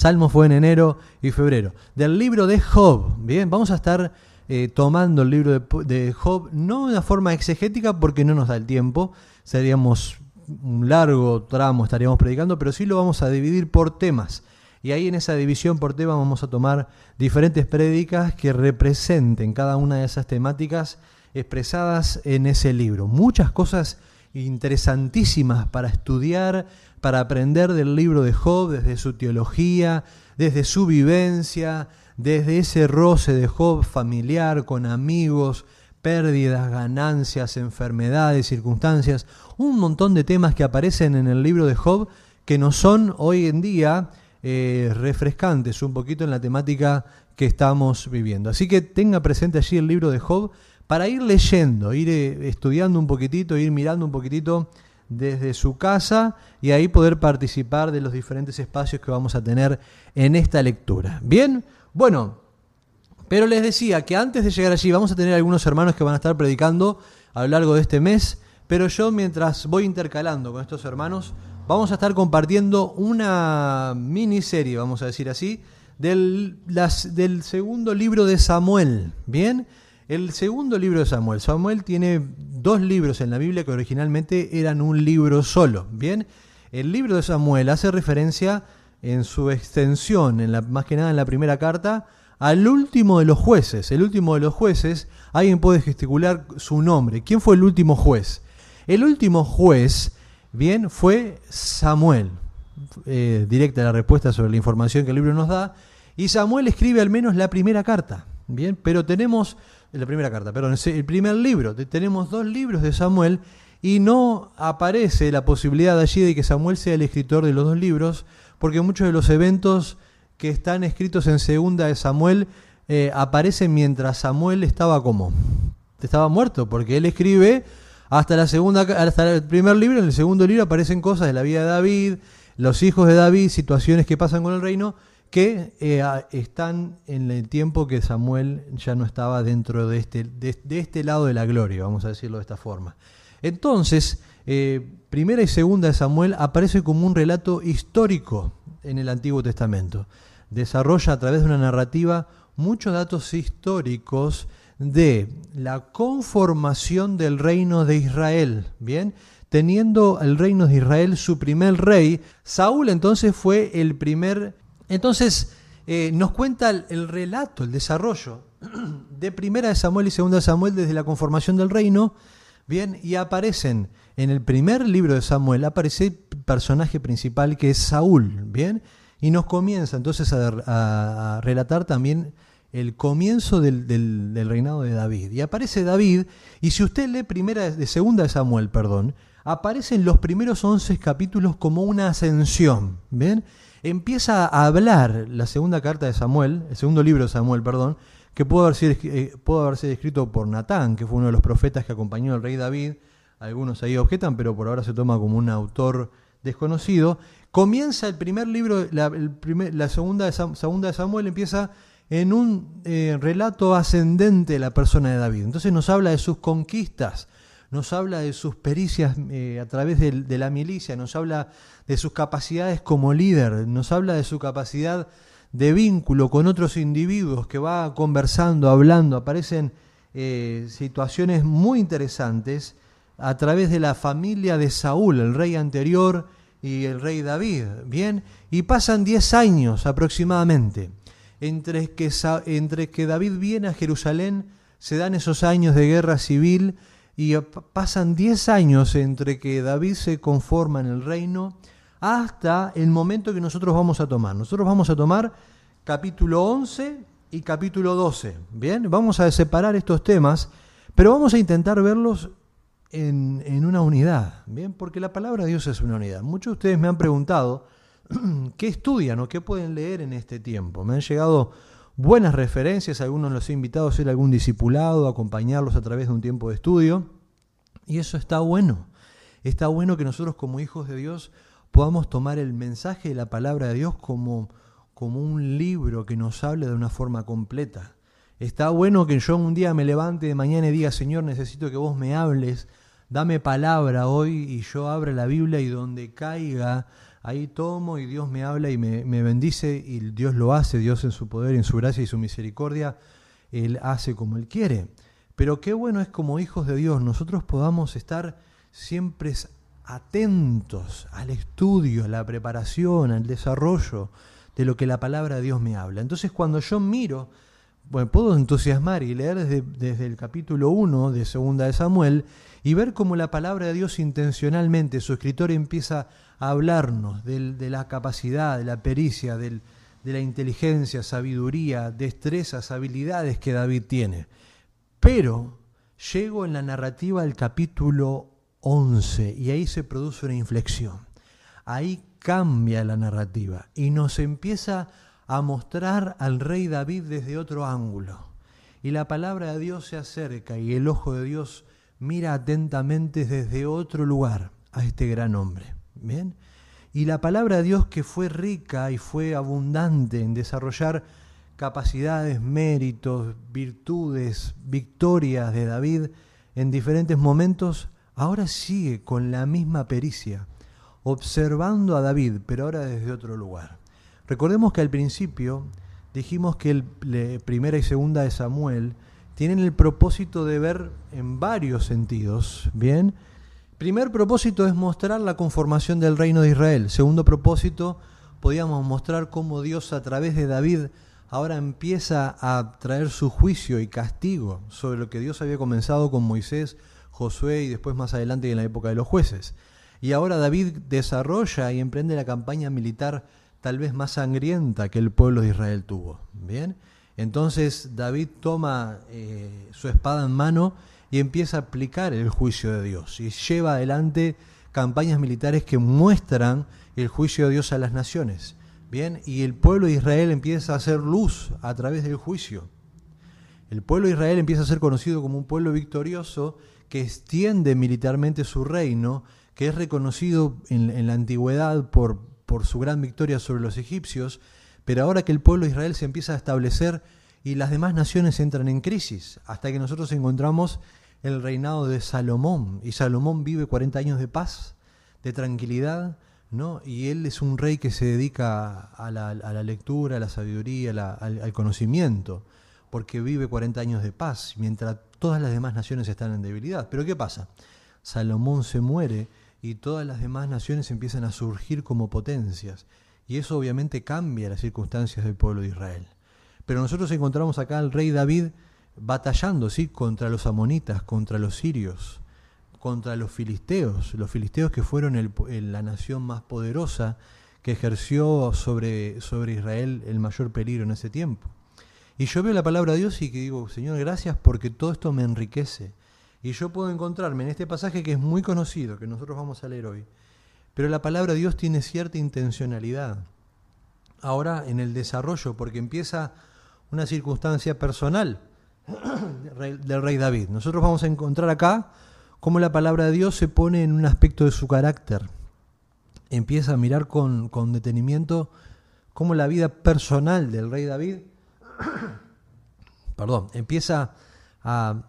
Salmo fue en enero y febrero. Del libro de Job, bien, vamos a estar eh, tomando el libro de, Job, no de una forma exegética porque no nos da el tiempo, seríamos un largo tramo, estaríamos predicando, pero sí lo vamos a dividir por temas. Y ahí en esa división por tema vamos a tomar diferentes prédicas que representen cada una de esas temáticas expresadas en ese libro. Muchas cosas interesantísimas para estudiar, para aprender del libro de Job, desde su teología, desde su vivencia, desde ese roce de Job familiar con amigos, pérdidas, ganancias, enfermedades, circunstancias, un montón de temas que aparecen en el libro de Job que no son hoy en día eh, refrescantes un poquito en la temática que estamos viviendo. Así que tenga presente allí el libro de Job para ir leyendo, ir eh, estudiando un poquitito, ir mirando un poquitito desde su casa y ahí poder participar de los diferentes espacios que vamos a tener en esta lectura. Bien, bueno, pero les decía que antes de llegar allí vamos a tener algunos hermanos que van a estar predicando a lo largo de este mes, pero yo mientras voy intercalando con estos hermanos, vamos a estar compartiendo una miniserie, vamos a decir así, del, del segundo libro de Samuel. Bien, el segundo libro de Samuel. Samuel tiene dos libros en la Biblia que originalmente eran un libro solo. Bien, el libro de Samuel hace referencia en su extensión, en la, más que nada en la primera carta, al último de los jueces. El último de los jueces, alguien puede gesticular su nombre. ¿Quién fue el último juez? El último juez, bien, fue Samuel. Eh, directa la respuesta sobre la información que el libro nos da. Y Samuel escribe al menos la primera carta. Bien, pero tenemos la primera carta, perdón, el primer libro. Tenemos dos libros de Samuel y no aparece la posibilidad allí de que Samuel sea el escritor de los dos libros, porque muchos de los eventos que están escritos en segunda de Samuel eh, aparecen mientras Samuel estaba como estaba muerto, porque él escribe hasta la segunda hasta el primer libro, en el segundo libro aparecen cosas de la vida de David, los hijos de David, situaciones que pasan con el reino, que eh, están en el tiempo que Samuel ya no estaba dentro de este, de, este lado de la gloria, vamos a decirlo de esta forma. Entonces, eh, primera y segunda de Samuel aparece como un relato histórico en el Antiguo Testamento. Desarrolla a través de una narrativa muchos datos históricos de la conformación del reino de Israel, ¿bien? Teniendo el reino de Israel su primer rey, Saúl entonces fue el primer entonces, eh, nos cuenta el, relato, el desarrollo de primera de Samuel y segunda de Samuel desde la conformación del reino, bien, y aparecen en el primer libro de Samuel, aparece el personaje principal que es Saúl, bien, y nos comienza entonces a, relatar también el comienzo del, del, reinado de David. Y aparece David, y si usted lee primera de segunda de Samuel, perdón, aparecen los primeros 11 capítulos como una ascensión, ¿bien? Empieza a hablar la segunda carta de Samuel, el segundo libro de Samuel, perdón, que pudo haber sido, eh, pudo haber sido escrito por Natán, que fue uno de los profetas que acompañó al rey David. Algunos ahí objetan, pero por ahora se toma como un autor desconocido. Comienza el primer libro, la, segunda, de segunda de Samuel empieza en un eh, relato ascendente de la persona de David. Entonces nos habla de sus conquistas, nos habla de sus pericias eh, a través de, la milicia, nos habla de sus capacidades como líder, nos habla de su capacidad de vínculo con otros individuos que va conversando, hablando, aparecen eh, situaciones muy interesantes a través de la familia de Saúl, el rey anterior y el rey David, ¿bien? Y pasan 10 años aproximadamente entre que, entre que David viene a Jerusalén, se dan esos años de guerra civil, y pasan 10 años entre que David se conforma en el reino hasta el momento que nosotros vamos a tomar. Nosotros vamos a tomar capítulo 11 y capítulo 12. Bien, vamos a separar estos temas, pero vamos a intentar verlos en, en una unidad. Bien, porque la palabra de Dios es una unidad. Muchos de ustedes me han preguntado qué estudian o qué pueden leer en este tiempo. Me han llegado buenas referencias, algunos los he invitado a hacer algún discipulado, a acompañarlos a través de un tiempo de estudio, y eso está bueno. Está bueno que nosotros como hijos de Dios podamos tomar el mensaje de la palabra de Dios como, como un libro que nos hable de una forma completa. Está bueno que yo un día me levante de mañana y diga, Señor, necesito que vos me hables, dame palabra hoy y yo abra la Biblia y donde caiga ahí tomo y Dios me habla y me, me bendice y Dios lo hace, Dios en su poder, en su gracia y su misericordia, Él hace como Él quiere. Pero qué bueno es como hijos de Dios nosotros podamos estar siempre atentos al estudio, a la preparación, al desarrollo de lo que la palabra de Dios me habla. Entonces cuando yo miro, bueno, puedo entusiasmar y leer desde, desde el capítulo 1 de Segunda de Samuel y ver cómo la palabra de Dios intencionalmente, su escritor empieza a hablarnos de la capacidad, de la pericia, de la inteligencia, sabiduría, destrezas, habilidades que David tiene. Pero llego en la narrativa al capítulo 11 y ahí se produce una inflexión. Ahí cambia la narrativa y nos empieza a mostrar al rey David desde otro ángulo. Y la palabra de Dios se acerca y el ojo de Dios mira atentamente desde otro lugar a este gran hombre. ¿Bien? Y la palabra de Dios que fue rica y fue abundante en desarrollar capacidades, méritos, virtudes, victorias de David en diferentes momentos, ahora sigue con la misma pericia, observando a David, pero ahora desde otro lugar. Recordemos que al principio dijimos que el primera y segunda de Samuel tienen el propósito de ver en varios sentidos, ¿bien? Primer propósito es mostrar la conformación del reino de Israel. Segundo propósito, podíamos mostrar cómo Dios a través de David ahora empieza a traer su juicio y castigo sobre lo que Dios había comenzado con Moisés, Josué y después más adelante en la época de los jueces. Y ahora David desarrolla y emprende la campaña militar tal vez más sangrienta que el pueblo de Israel tuvo. Bien, entonces David toma eh, su espada en mano y empieza a aplicar el juicio de Dios y lleva adelante campañas militares que muestran el juicio de Dios a las naciones. Bien, y el pueblo de Israel empieza a hacer luz a través del juicio. El pueblo de Israel empieza a ser conocido como un pueblo victorioso que extiende militarmente su reino, que es reconocido en, la antigüedad por, por su gran victoria sobre los egipcios, pero ahora que el pueblo de Israel se empieza a establecer y las demás naciones entran en crisis, hasta que nosotros encontramos el reinado de Salomón, y Salomón vive 40 años de paz, de tranquilidad, ¿no? y él es un rey que se dedica a la, lectura, a la sabiduría, al, al conocimiento, porque vive 40 años de paz, mientras todas las demás naciones están en debilidad. Pero ¿qué pasa? Salomón se muere y todas las demás naciones empiezan a surgir como potencias. Y eso obviamente cambia las circunstancias del pueblo de Israel. Pero nosotros encontramos acá al rey David batallando, ¿sí? Contra los amonitas, contra los sirios, contra los filisteos. Los filisteos que fueron la nación más poderosa que ejerció sobre, sobre Israel el mayor peligro en ese tiempo. Y yo veo la palabra de Dios y que digo, Señor, gracias porque todo esto me enriquece. Y yo puedo encontrarme en este pasaje que es muy conocido, que nosotros vamos a leer hoy, pero la palabra de Dios tiene cierta intencionalidad. Ahora en el desarrollo, porque empieza una circunstancia personal del rey David. Nosotros vamos a encontrar acá cómo la palabra de Dios se pone en un aspecto de su carácter. Empieza a mirar con, con detenimiento cómo la vida personal del rey David, perdón, empieza a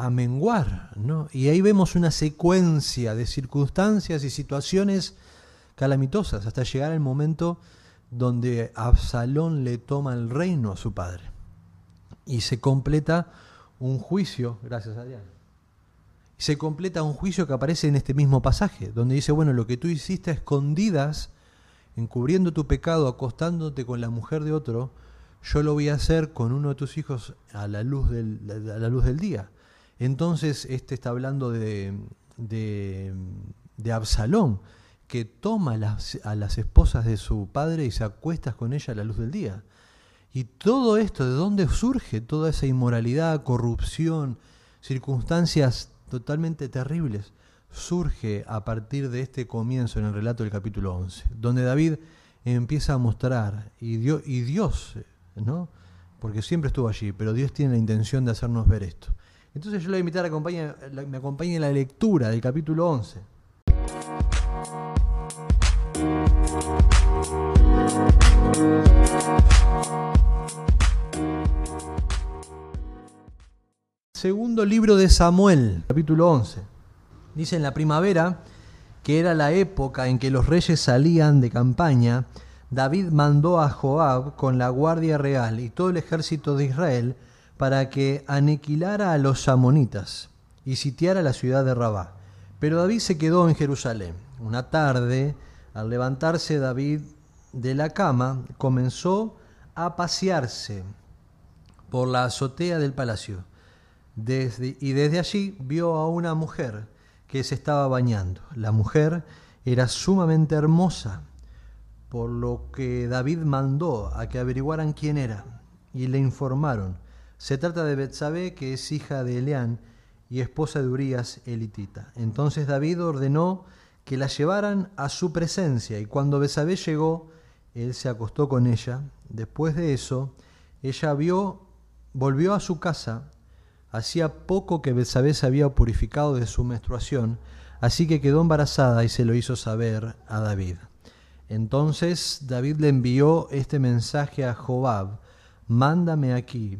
a menguar, ¿no? Y ahí vemos una secuencia de circunstancias y situaciones calamitosas hasta llegar al momento donde Absalón le toma el reino a su padre. Y se completa un juicio, gracias a. Y se completa un juicio que aparece en este mismo pasaje, donde dice, bueno, lo que tú hiciste a escondidas, encubriendo tu pecado, acostándote con la mujer de otro, yo lo voy a hacer con uno de tus hijos a la luz del, a la luz del día. Entonces, este está hablando de, de, Absalón, que toma a las esposas de su padre y se acuesta con ella a la luz del día. Y todo esto, ¿de dónde surge toda esa inmoralidad, corrupción, circunstancias totalmente terribles? Surge a partir de este comienzo en el relato del capítulo 11, donde David empieza a mostrar, y Dios, ¿no? Porque siempre estuvo allí, pero Dios tiene la intención de hacernos ver esto. Entonces yo le voy a invitar a que me acompañe en la lectura del capítulo 11. Segundo libro de Samuel, capítulo 11. Dice en la primavera, que era la época en que los reyes salían de campaña, David mandó a Joab con la guardia real y todo el ejército de Israel para que aniquilara a los amonitas y sitiara la ciudad de Rabá. Pero David se quedó en Jerusalén. Una tarde, al levantarse David de la cama, comenzó a pasearse por la azotea del palacio. Y desde allí vio a una mujer que se estaba bañando. La mujer era sumamente hermosa, por lo que David mandó a que averiguaran quién era y le informaron. Se trata de Betsabé, que es hija de Eleán y esposa de Urías elitita. Entonces David ordenó que la llevaran a su presencia y cuando Betsabé llegó, él se acostó con ella. Después de eso, ella vio, volvió a su casa. Hacía poco que Betsabé se había purificado de su menstruación, así que quedó embarazada y se lo hizo saber a David. Entonces David le envió este mensaje a Jobab, mándame aquí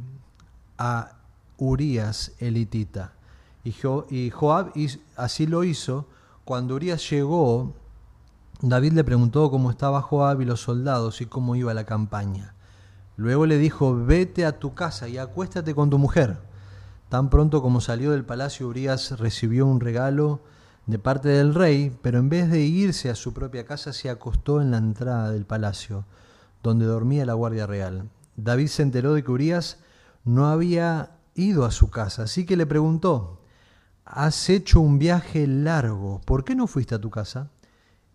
a Urías elitita. Y, Joab así lo hizo. Cuando Urías llegó, David le preguntó cómo estaba Joab y los soldados y cómo iba la campaña. Luego le dijo, vete a tu casa y acuéstate con tu mujer. Tan pronto como salió del palacio, Urias recibió un regalo de parte del rey, pero en vez de irse a su propia casa, se acostó en la entrada del palacio, donde dormía la guardia real. David se enteró de que Urias no había ido a su casa, así que le preguntó, Has hecho un viaje largo, ¿por qué no fuiste a tu casa?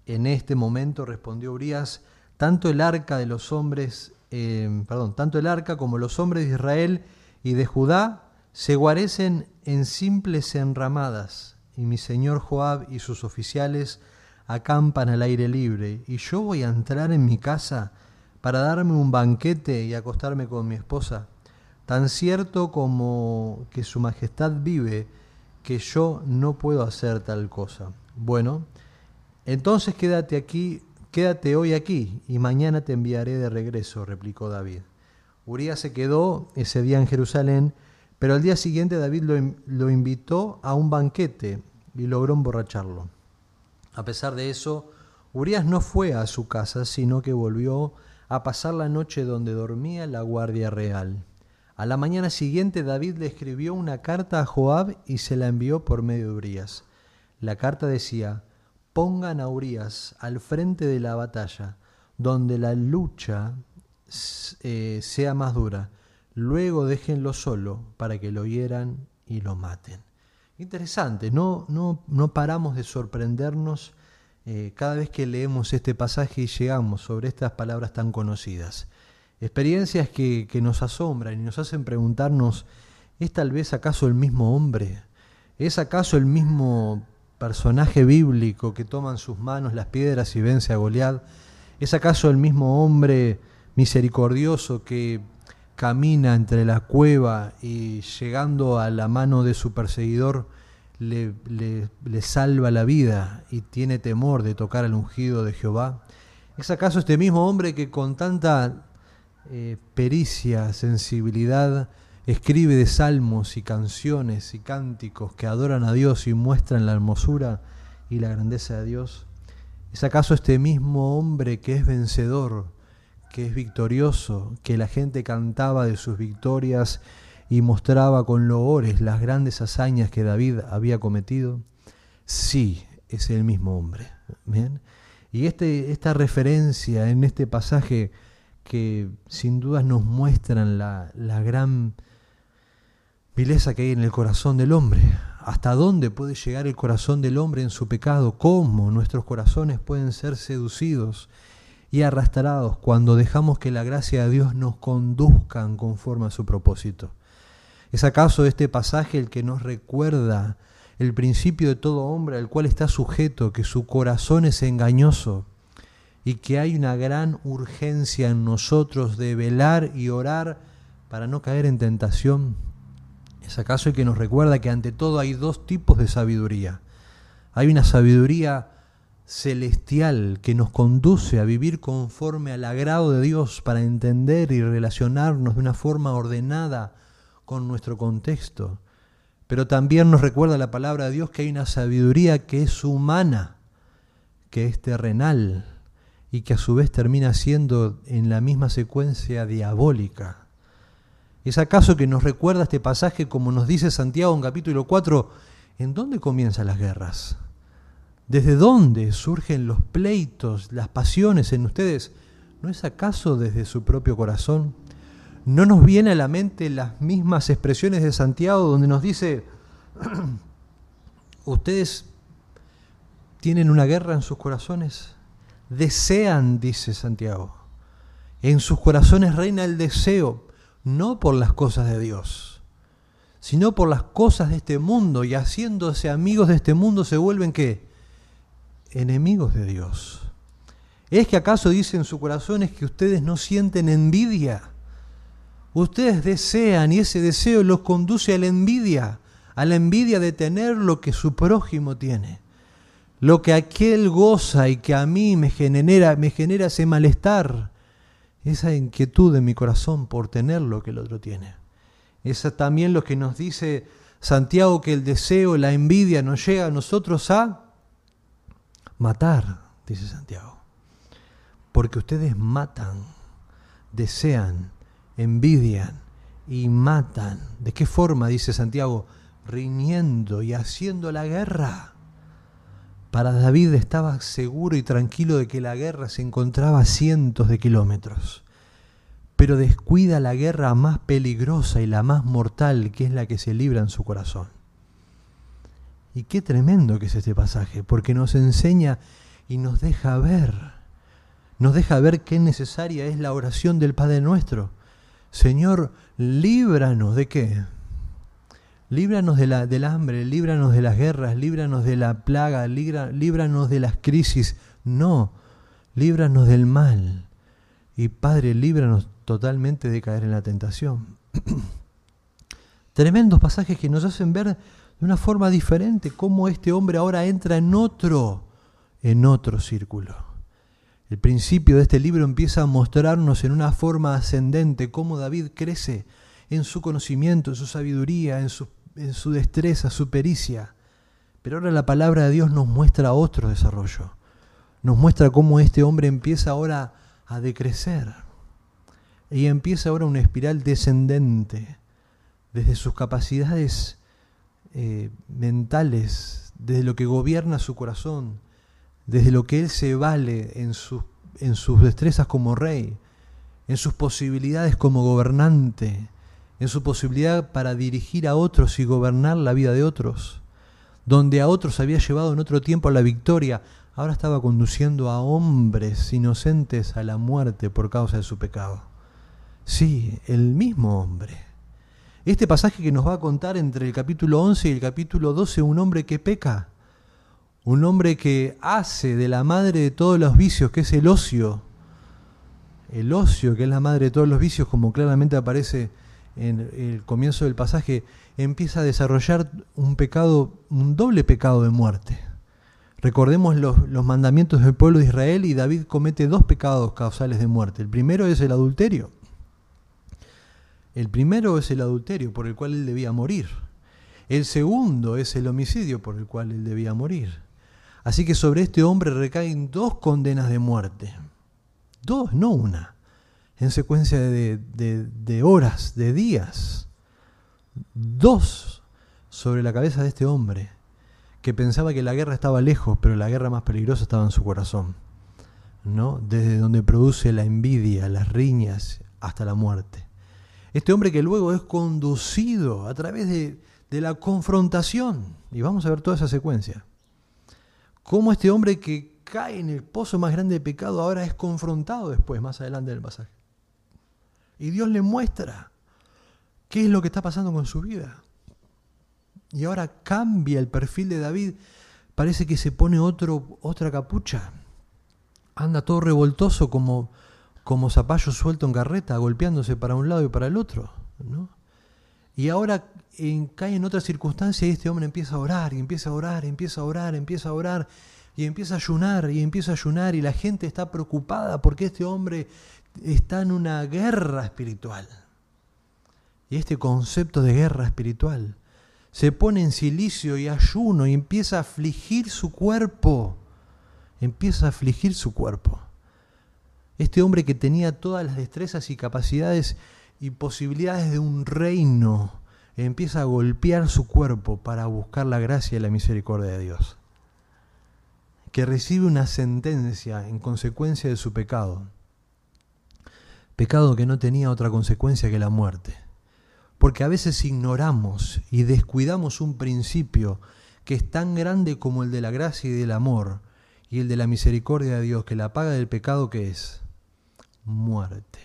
En este momento respondió Urias, tanto el arca de los hombres, eh, perdón, tanto el arca como los hombres de Israel y de Judá se guarecen en simples enramadas, y mi señor Joab y sus oficiales acampan al aire libre, y yo voy a entrar en mi casa para darme un banquete y acostarme con mi esposa. Tan cierto como que su majestad vive, que yo no puedo hacer tal cosa. Bueno, entonces quédate aquí, quédate hoy aquí, y mañana te enviaré de regreso, replicó David. Urías se quedó ese día en Jerusalén, pero al día siguiente David lo, invitó a un banquete y logró emborracharlo. A pesar de eso, Urías no fue a su casa, sino que volvió a pasar la noche donde dormía la guardia real. A la mañana siguiente David le escribió una carta a Joab y se la envió por medio de Urías. La carta decía, pongan a Urias al frente de la batalla, donde la lucha eh, sea más dura. Luego déjenlo solo para que lo hieran y lo maten. Interesante, no, no, no paramos de sorprendernos eh, cada vez que leemos este pasaje y llegamos sobre estas palabras tan conocidas. Experiencias que, que nos asombran y nos hacen preguntarnos, ¿es tal vez acaso el mismo hombre? ¿Es acaso el mismo personaje bíblico que toma en sus manos las piedras y vence a Goliat? ¿Es acaso el mismo hombre misericordioso que camina entre la cueva y llegando a la mano de su perseguidor le, le, salva la vida y tiene temor de tocar al ungido de Jehová? ¿Es acaso este mismo hombre que con tanta eh, pericia, sensibilidad, escribe de salmos y canciones y cánticos que adoran a Dios y muestran la hermosura y la grandeza de Dios? ¿Es acaso este mismo hombre que es vencedor, que es victorioso, que la gente cantaba de sus victorias y mostraba con loores las grandes hazañas que David había cometido? Sí, es el mismo hombre. ¿Bien? Y este, esta referencia en este pasaje que sin dudas nos muestran la, la gran vileza que hay en el corazón del hombre. ¿Hasta dónde puede llegar el corazón del hombre en su pecado? ¿Cómo nuestros corazones pueden ser seducidos y arrastrados cuando dejamos que la gracia de Dios nos conduzcan conforme a su propósito? ¿Es acaso este pasaje el que nos recuerda el principio de todo hombre al cual está sujeto, que su corazón es engañoso y que hay una gran urgencia en nosotros de velar y orar para no caer en tentación? ¿Es acaso el que nos recuerda que ante todo hay dos tipos de sabiduría? Hay una sabiduría celestial que nos conduce a vivir conforme al agrado de Dios para entender y relacionarnos de una forma ordenada con nuestro contexto. Pero también nos recuerda la palabra de Dios que hay una sabiduría que es humana, que es terrenal y que a su vez termina siendo en la misma secuencia diabólica. ¿Es acaso que nos recuerda este pasaje como nos dice Santiago en capítulo 4? ¿En dónde comienzan las guerras? ¿Desde dónde surgen los pleitos, las pasiones en ustedes? ¿No es acaso desde su propio corazón? ¿No nos viene a la mente las mismas expresiones de Santiago donde nos dice, ustedes tienen una guerra en sus corazones? Desean, dice Santiago. En sus corazones reina el deseo, no por las cosas de Dios, sino por las cosas de este mundo, y haciéndose amigos de este mundo se vuelven qué? Enemigos de Dios. ¿Es que acaso dicen en sus corazones que ustedes no sienten envidia? Ustedes desean y ese deseo los conduce a la envidia, a la envidia de tener lo que su prójimo tiene. Lo que aquel goza y que a mí me genera, me genera ese malestar, esa inquietud en mi corazón por tener lo que el otro tiene. Es también lo que nos dice Santiago que el deseo, la envidia nos llega a nosotros a matar, dice Santiago. Porque ustedes matan, desean, envidian y matan. ¿De qué forma, dice Santiago? Riñendo y haciendo la guerra. Para David estaba seguro y tranquilo de que la guerra se encontraba a cientos de kilómetros, pero descuida la guerra más peligrosa y la más mortal, que es la que se libra en su corazón. Y qué tremendo que es este pasaje, porque nos enseña y nos deja ver, nos deja ver qué necesaria es la oración del Padre nuestro Señor, líbranos de qué? Líbranos de la, del hambre, líbranos de las guerras, líbranos de la plaga, líbranos de las crisis. No, líbranos del mal. Y Padre, líbranos totalmente de caer en la tentación. Tremendos pasajes que nos hacen ver una forma diferente cómo este hombre ahora entra en otro, en otro círculo. El principio de este libro empieza a mostrarnos en una forma ascendente cómo David crece en su conocimiento, en su sabiduría, en su, en su destreza, su pericia. Pero ahora la palabra de Dios nos muestra otro desarrollo. Nos muestra cómo este hombre empieza ahora a decrecer. Y empieza ahora una espiral descendente desde sus capacidades eh, mentales, desde lo que gobierna su corazón, desde lo que él se vale en sus, en sus destrezas como rey, en sus posibilidades como gobernante, en su posibilidad para dirigir a otros y gobernar la vida de otros, donde a otros había llevado en otro tiempo a la victoria, ahora estaba conduciendo a hombres inocentes a la muerte por causa de su pecado. Sí, el mismo hombre. Este pasaje que nos va a contar entre el capítulo 11 y el capítulo 12, un hombre que peca, un hombre que hace de la madre de todos los vicios, que es el ocio, el ocio, que es la madre de todos los vicios, como claramente aparece en el comienzo del pasaje, empieza a desarrollar un pecado, un doble pecado de muerte. Recordemos los, los, mandamientos del pueblo de Israel y David comete dos pecados causales de muerte. El primero es el adulterio. El primero es el adulterio por el cual él debía morir. El segundo es el homicidio por el cual él debía morir. Así que sobre este hombre recaen dos condenas de muerte. Dos, no una. En secuencia de, horas, de días. Dos sobre la cabeza de este hombre, que pensaba que la guerra estaba lejos, pero la guerra más peligrosa estaba en su corazón. ¿no? Desde donde produce la envidia, las riñas, hasta la muerte. Este hombre que luego es conducido a través de, la confrontación. Y vamos a ver toda esa secuencia cómo este hombre que cae en el pozo más grande de pecado ahora es confrontado después, más adelante del pasaje. Y Dios le muestra qué es lo que está pasando con su vida. Y ahora cambia el perfil de David. Parece que se pone otro, otra capucha. Anda todo revoltoso como, como zapallo suelto en carreta, golpeándose para un lado y para el otro. Y ahora cae en otra circunstancia y este hombre empieza a orar, y empieza a orar, empieza a orar, empieza a orar, y empieza a ayunar, y empieza a ayunar, y la gente está preocupada porque este hombre está en una guerra espiritual. Y este concepto de guerra espiritual se pone en silicio y ayuno y empieza a afligir su cuerpo. empieza a afligir su cuerpo. Este hombre que tenía todas las destrezas y capacidades y posibilidades de un reino, empieza a golpear su cuerpo para buscar la gracia y la misericordia de Dios. Que recibe una sentencia en consecuencia de su pecado. Pecado que no tenía otra consecuencia que la muerte. Porque a veces ignoramos y descuidamos un principio que es tan grande como el de la gracia y del amor y el de la misericordia de Dios, que la paga del pecado que es muerte.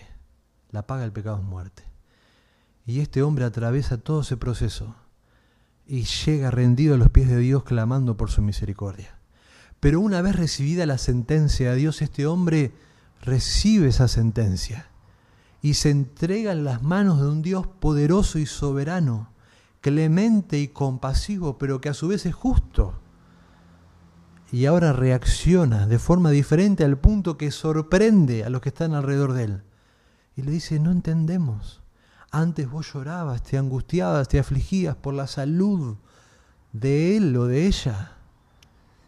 La paga del pecado es muerte. Y este hombre atraviesa todo ese proceso y llega rendido a los pies de Dios clamando por su misericordia. Pero una vez recibida la sentencia de Dios, este hombre recibe esa sentencia y se entrega en las manos de un Dios poderoso y soberano, clemente y compasivo, pero que a su vez es justo. Y ahora reacciona de forma diferente al punto que sorprende a los que están alrededor de él. Y le dice, no entendemos. Antes vos llorabas, te angustiabas, te afligías por la salud de él o de ella.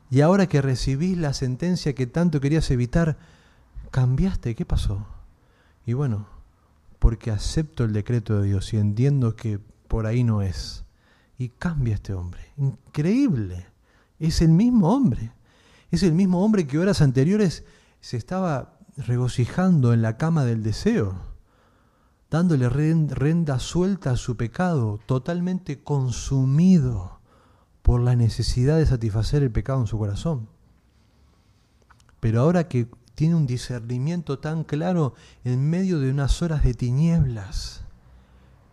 Y ahora que recibís la sentencia que tanto querías evitar, cambiaste. ¿Qué pasó? Y bueno, porque acepto el decreto de Dios y entiendo que por ahí no es. Y cambia este hombre. Increíble. Es el mismo hombre. Es el mismo hombre que horas anteriores se estaba regocijando en la cama del deseo, dándole renda suelta a su pecado, totalmente consumido por la necesidad de satisfacer el pecado en su corazón. Pero ahora que tiene un discernimiento tan claro en medio de unas horas de tinieblas,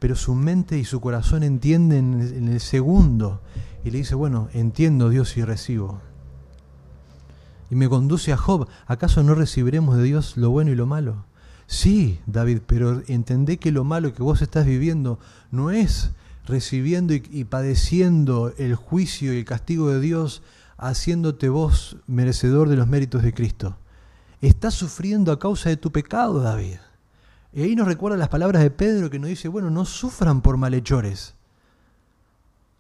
pero su mente y su corazón entienden en el segundo y le dice, bueno, entiendo Dios y recibo. Y me conduce a Job, ¿acaso no recibiremos de Dios lo bueno y lo malo? Sí, David, pero entendé que lo malo que vos estás viviendo no es recibiendo y, padeciendo el juicio y el castigo de Dios, haciéndote vos merecedor de los méritos de Cristo. Estás sufriendo a causa de tu pecado, David. Y ahí nos recuerda las palabras de Pedro que nos dice, bueno, no sufran por malhechores,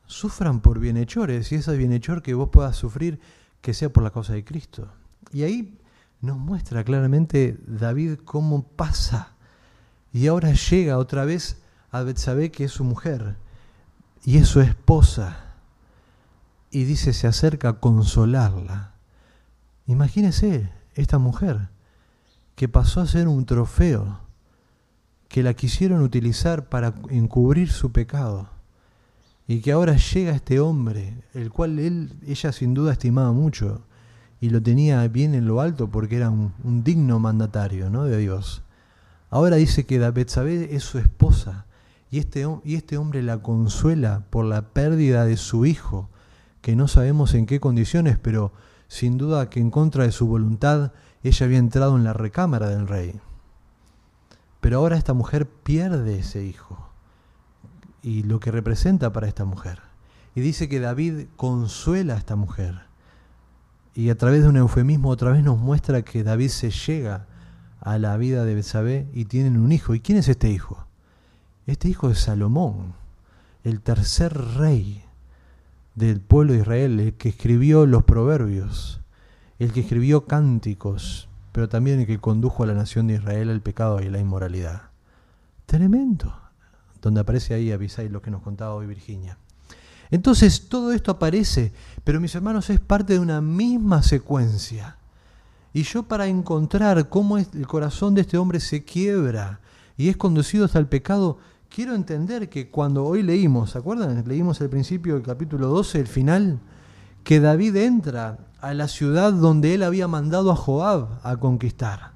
sufran por bienhechores, y ese bienhechor que vos puedas sufrir, que sea por la causa de Cristo. Y ahí nos muestra claramente David cómo pasa. Y ahora llega otra vez a Betsabé, que es su mujer, y es su esposa. Y dice, se acerca a consolarla. Imagínese esta mujer que pasó a ser un trofeo, que la quisieron utilizar para encubrir su pecado y que ahora llega este hombre, el cual él, ella sin duda estimaba mucho y lo tenía bien en lo alto porque era un, digno mandatario ¿no? de Dios. Ahora dice que Betsabé es su esposa y este, y este hombre la consuela por la pérdida de su hijo, que no sabemos en qué condiciones, pero sin duda que en contra de su voluntad ella había entrado en la recámara del rey. Pero ahora esta mujer pierde ese hijo y lo que representa para esta mujer. Y dice que David consuela a esta mujer. Y a través de un eufemismo otra vez nos muestra que David se llega a la vida de Betsabé y tienen un hijo. ¿Y quién es este hijo? Este hijo es Salomón, el tercer rey del pueblo de Israel, el que escribió los proverbios, el que escribió cánticos, pero también el que condujo a la nación de Israel al pecado y la inmoralidad. Tremendo donde aparece ahí Abisai lo que nos contaba hoy Virginia. Entonces todo esto aparece, pero mis hermanos es parte de una misma secuencia. Y yo para encontrar cómo el corazón de este hombre se quiebra y es conducido hasta el pecado, quiero entender que cuando hoy leímos, ¿se acuerdan? Leímos al principio del capítulo 12, el final, que David entra a la ciudad donde él había mandado a Joab a conquistar.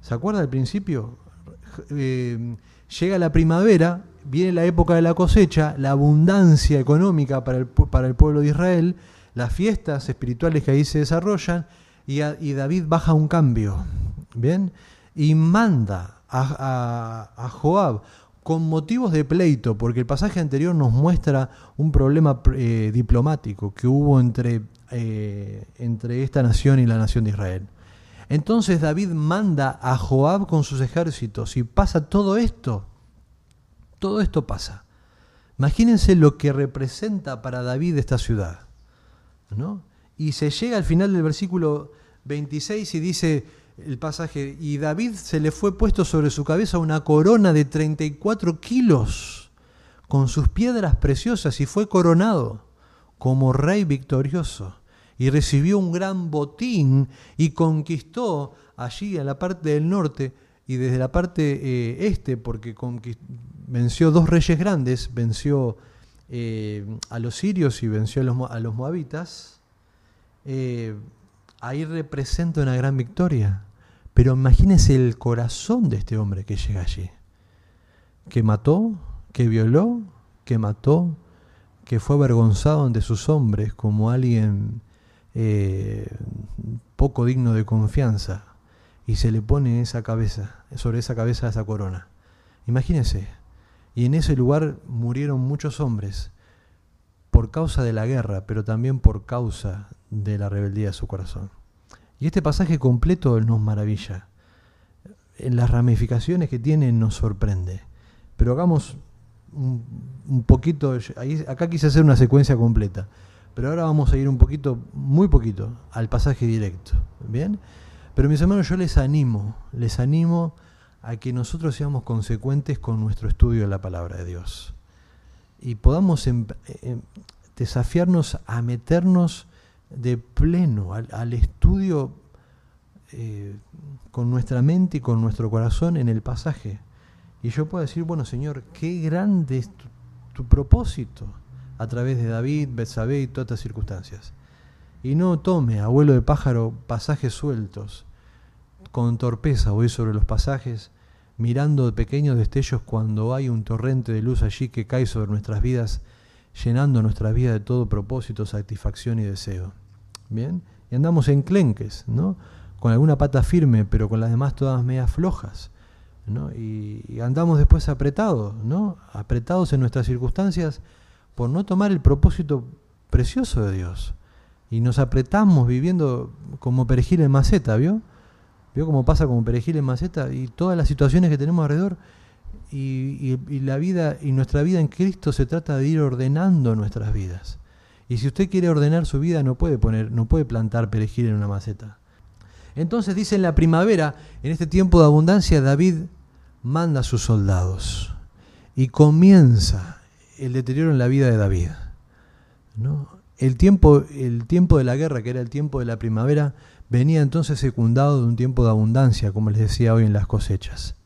¿Se acuerda al principio? Eh, Llega la primavera, viene la época de la cosecha, la abundancia económica para el, para el pueblo de Israel, las fiestas espirituales que ahí se desarrollan, y, David baja un cambio, ¿bien? Y manda a, Joab con motivos de pleito, porque el pasaje anterior nos muestra un problema eh, diplomático que hubo entre, eh, entre esta nación y la nación de Israel. Entonces David manda a Joab con sus ejércitos y pasa todo esto. Todo esto pasa. Imagínense lo que representa para David esta ciudad. ¿no? Y se llega al final del versículo 26 y dice el pasaje, y David se le fue puesto sobre su cabeza una corona de 34 kilos con sus piedras preciosas y fue coronado como rey victorioso y recibió un gran botín y conquistó allí en la parte del norte y desde la parte eh, este, porque venció dos reyes grandes, venció eh, a los sirios y venció a los, moabitas, eh, ahí representa una gran victoria. Pero imagínense el corazón de este hombre que llega allí, que mató, que violó, que mató, que fue avergonzado ante sus hombres como alguien poco digno de confianza y se le pone esa cabeza, sobre esa cabeza esa corona. Imagínense, y en ese lugar murieron muchos hombres por causa de la guerra, pero también por causa de la rebeldía de su corazón. Y este pasaje completo nos maravilla. En las ramificaciones que tiene nos sorprende. Pero hagamos un, poquito, acá quise hacer una secuencia completa, pero ahora vamos a ir un poquito, muy poquito, al pasaje directo. ¿Bien? Pero mis hermanos, yo les animo, les animo a que nosotros seamos consecuentes con nuestro estudio de la palabra de Dios. Y podamos em, em, desafiarnos a meternos de pleno al, estudio eh, con nuestra mente y con nuestro corazón en el pasaje. Y yo puedo decir, bueno Señor, qué grande es tu, propósito a través de David, Betsabé y todas estas circunstancias. Y no tome, abuelo de pájaro, pasajes sueltos con torpeza voy sobre los pasajes, mirando pequeños destellos cuando hay un torrente de luz allí que cae sobre nuestras vidas, llenando nuestra vida de todo propósito, satisfacción y deseo. Bien, y andamos en clenques, ¿no? Con alguna pata firme, pero con las demás todas medias flojas. Y, andamos después apretados, ¿no? Apretados en nuestras circunstancias por no tomar el propósito precioso de Dios. Y nos apretamos viviendo como perejil en maceta, ¿vio? Veo cómo pasa como perejil en maceta y todas las situaciones que tenemos alrededor. Y, la vida y nuestra vida en Cristo se trata de ir ordenando nuestras vidas. Y si usted quiere ordenar su vida, no puede poner, no puede plantar perejil en una maceta. Entonces dice en la primavera, en este tiempo de abundancia, David manda a sus soldados y comienza el deterioro en la vida de David. El, tiempo, el tiempo de la guerra, que era el tiempo de la primavera, venía entonces secundado de un tiempo de abundancia, como les decía hoy en las cosechas.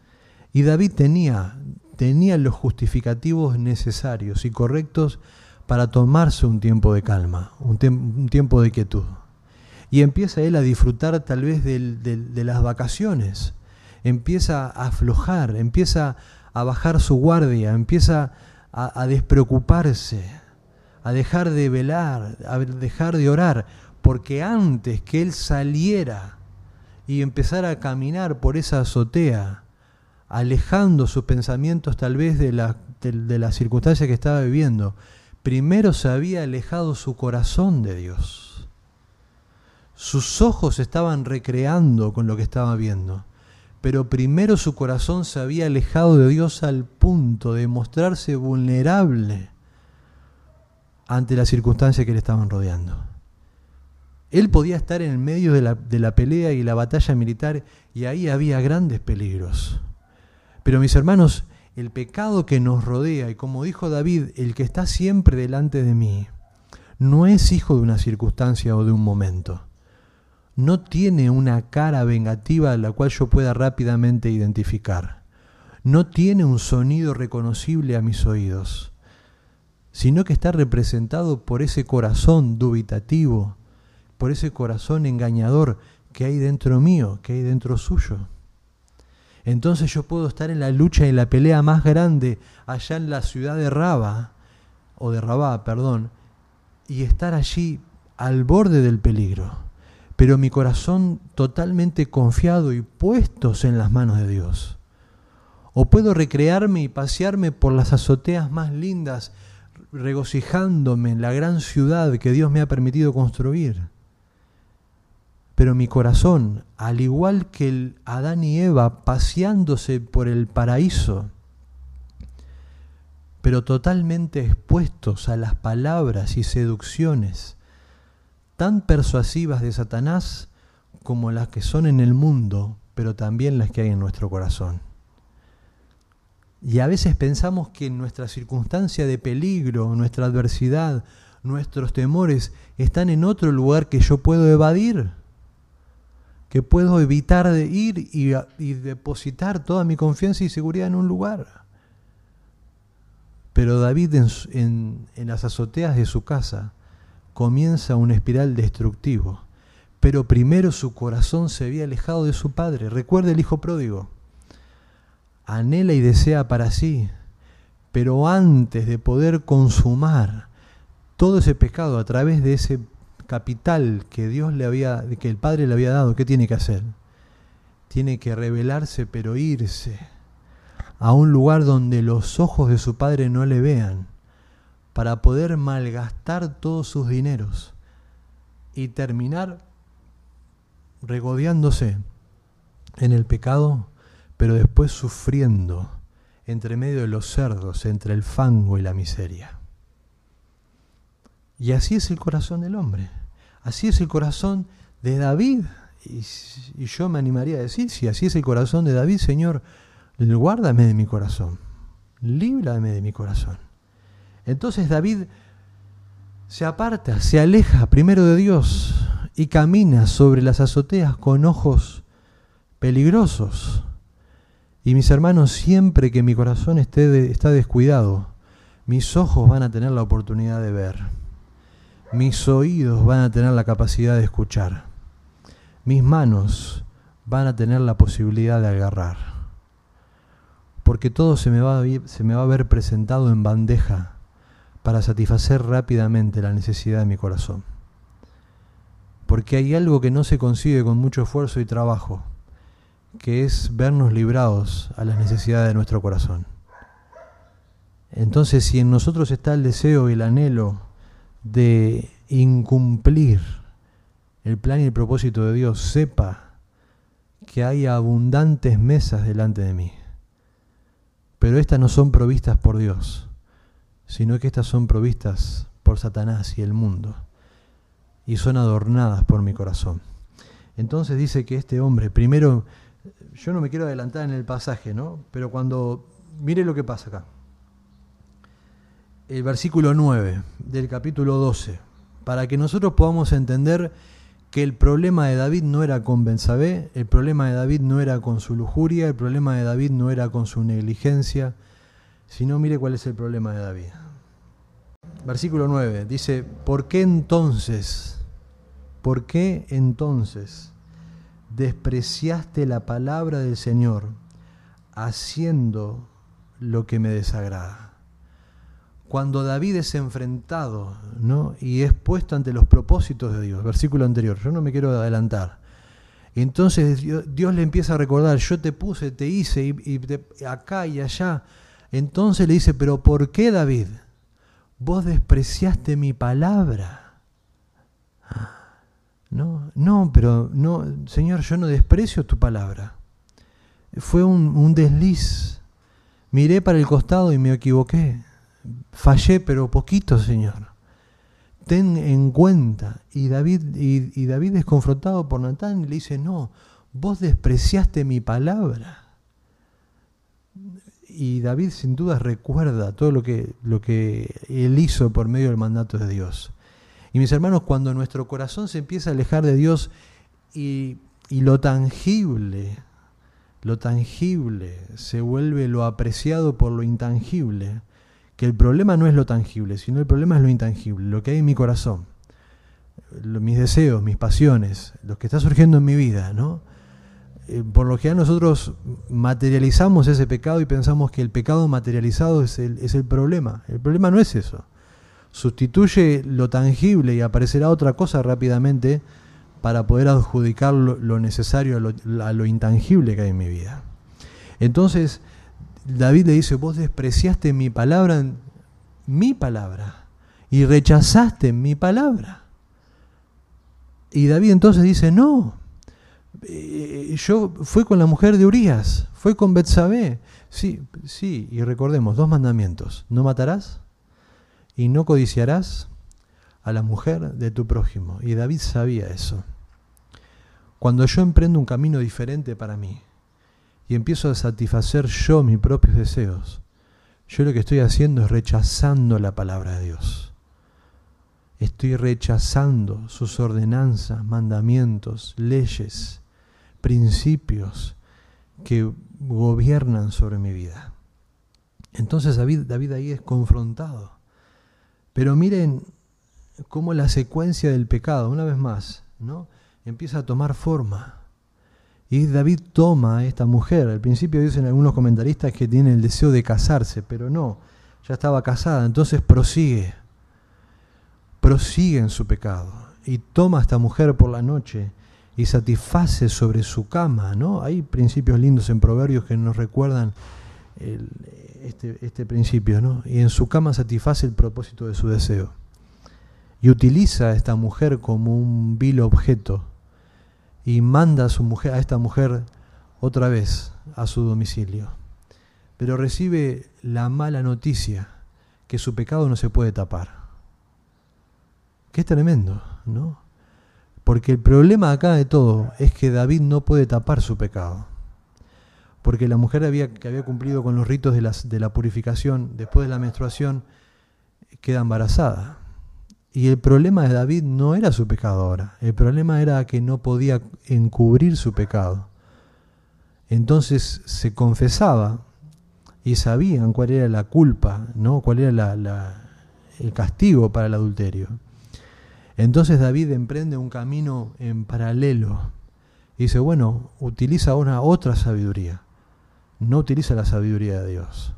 Y David tenía, tenía los justificativos necesarios y correctos para tomarse un tiempo de calma, un, tiempo de quietud. Y empieza él a disfrutar tal vez de las vacaciones, empieza a aflojar, empieza a bajar su guardia, empieza a despreocuparse, a dejar de velar, a dejar de orar, porque antes que él saliera y empezara a caminar por esa azotea, alejando sus pensamientos tal vez de la, de, la circunstancia que estaba viviendo, primero se había alejado su corazón de Dios. Sus ojos estaban recreando con lo que estaba viendo, pero primero su corazón se había alejado de Dios al punto de mostrarse vulnerable ante las circunstancias que le estaban rodeando. Él podía estar en el medio de la, pelea y la batalla militar y ahí había grandes peligros. Pero mis hermanos, el pecado que nos rodea, y como dijo David, el que está siempre delante de mí, no es hijo de una circunstancia o de un momento. No tiene una cara vengativa a la cual yo pueda rápidamente identificar. No tiene un sonido reconocible a mis oídos, sino que está representado por ese corazón dubitativo, por ese corazón engañador que hay dentro mío, que hay dentro suyo. Entonces yo puedo estar en la lucha y la pelea más grande allá en la ciudad de Raba, o de Rabá, perdón, y estar allí al borde del peligro, pero mi corazón totalmente confiado y puestos en las manos de Dios. O puedo recrearme y pasearme por las azoteas más lindas, regocijándome en la gran ciudad que Dios me ha permitido construir pero mi corazón, al igual que el Adán y Eva paseándose por el paraíso, pero totalmente expuestos a las palabras y seducciones tan persuasivas de Satanás como las que son en el mundo, pero también las que hay en nuestro corazón. Y a veces pensamos que nuestra circunstancia de peligro, nuestra adversidad, nuestros temores están en otro lugar que yo puedo evadir, que puedo evitar de ir y, depositar toda mi confianza y seguridad en un lugar. Pero David en, en las azoteas de su casa comienza un espiral destructivo. Pero primero su corazón se había alejado de su padre. Recuerde el hijo pródigo anhela y desea para sí, pero antes de poder consumar todo ese pecado a través de ese capital que Dios le había, que el Padre le había dado, ¿qué tiene que hacer? Tiene que rebelarse, pero irse a un lugar donde los ojos de su Padre no le vean, para poder malgastar todos sus dineros y terminar regodeándose en el pecado pero después sufriendo entre medio de los cerdos, entre el fango y la miseria. Y así es el corazón del hombre, así es el corazón de David. Y, yo me animaría a decir, si así es el corazón de David, Señor, guárdame de mi corazón, líbrame de mi corazón. Entonces David se aparta, se aleja primero de Dios y camina sobre las azoteas con ojos peligrosos, y mis hermanos, siempre que mi corazón esté está descuidado, mis ojos van a tener la oportunidad de ver. Mis oídos van a tener la capacidad de escuchar. Mis manos van a tener la posibilidad de agarrar. Porque todo se me va se me va a ver presentado en bandeja para satisfacer rápidamente la necesidad de mi corazón. Porque hay algo que no se consigue con mucho esfuerzo y trabajo que es vernos librados a las necesidades de nuestro corazón. Entonces, si en nosotros está el deseo y el anhelo de incumplir el plan y el propósito de Dios, sepa que hay abundantes mesas delante de mí. Pero estas no son provistas por Dios, sino que estas son provistas por Satanás y el mundo, y son adornadas por mi corazón. Entonces dice que este hombre primero yo no me quiero adelantar en el pasaje, ¿no? Pero cuando mire lo que pasa acá. El versículo 9 del capítulo 12, para que nosotros podamos entender que el problema de David no era con Bensabé, el problema de David no era con su lujuria, el problema de David no era con su negligencia, sino mire cuál es el problema de David. Versículo 9 dice, ¿por qué entonces? ¿Por qué entonces? despreciaste la palabra del Señor, haciendo lo que me desagrada. Cuando David es enfrentado ¿no? y es puesto ante los propósitos de Dios, versículo anterior, yo no me quiero adelantar. Entonces Dios, le empieza a recordar, yo te puse, te hice, y, acá y allá. Entonces le dice, pero ¿por qué David? Vos despreciaste mi palabra. No, no, pero no, Señor, yo no desprecio tu palabra. Fue un, desliz. Miré para el costado y me equivoqué. Fallé, pero poquito, Señor. Ten en cuenta. Y David, y, David es confrontado por Natán y le dice, no, vos despreciaste mi palabra. Y David sin duda recuerda todo lo que, lo que él hizo por medio del mandato de Dios. Y mis hermanos, cuando nuestro corazón se empieza a alejar de Dios y, lo tangible, lo tangible se vuelve lo apreciado por lo intangible, que el problema no es lo tangible, sino el problema es lo intangible, lo que hay en mi corazón, mis deseos, mis pasiones, lo que está surgiendo en mi vida, ¿no? Eh, por lo que nosotros materializamos ese pecado y pensamos que el pecado materializado es el, es el problema. El problema no es eso sustituye lo tangible y aparecerá otra cosa rápidamente para poder adjudicar lo, necesario a lo, intangible que hay en mi vida. Entonces, David le dice, vos despreciaste mi palabra, mi palabra, y rechazaste mi palabra. Y David entonces dice, no, eh, yo fui con la mujer de Urias, fue con Betsabé. Sí, sí, y recordemos, dos mandamientos, no matarás, y no codiciarás, a la mujer de tu prójimo. Y David sabía eso. Cuando yo emprendo un camino diferente para mí y empiezo a satisfacer yo mis propios deseos, yo lo que estoy haciendo es rechazando la palabra de Dios. Estoy rechazando sus ordenanzas, mandamientos, leyes, principios que gobiernan sobre mi vida. Entonces David, ahí es confrontado. Pero miren cómo la secuencia del pecado, una vez más, ¿no? empieza a tomar forma. Y David toma a esta mujer. Al principio dicen algunos comentaristas que tiene el deseo de casarse, pero no, ya estaba casada, entonces prosigue. Prosigue en su pecado. Y toma a esta mujer por la noche y satisface sobre su cama, ¿no? Hay principios lindos en Proverbios que nos recuerdan este, este principio, ¿no? Y en su cama satisface el propósito de su deseo. Y utiliza a esta mujer como un vil objeto y manda a, su mujer, a esta mujer otra vez a su domicilio. Pero recibe la mala noticia que su pecado no se puede tapar. Qué tremendo, ¿no? Porque el problema acá de todo es que David no puede tapar su pecado. Porque la mujer había, que había cumplido con los ritos de, de la purificación después de la menstruación queda embarazada. Y el problema de David no era su pecado ahora, el problema era que no podía encubrir su pecado. Entonces se confesaba y sabían cuál era la culpa, ¿no? cuál era el castigo para el adulterio. Entonces David emprende un camino en paralelo. Y dice, bueno, utiliza una otra sabiduría. No utiliza la sabiduría de Dios.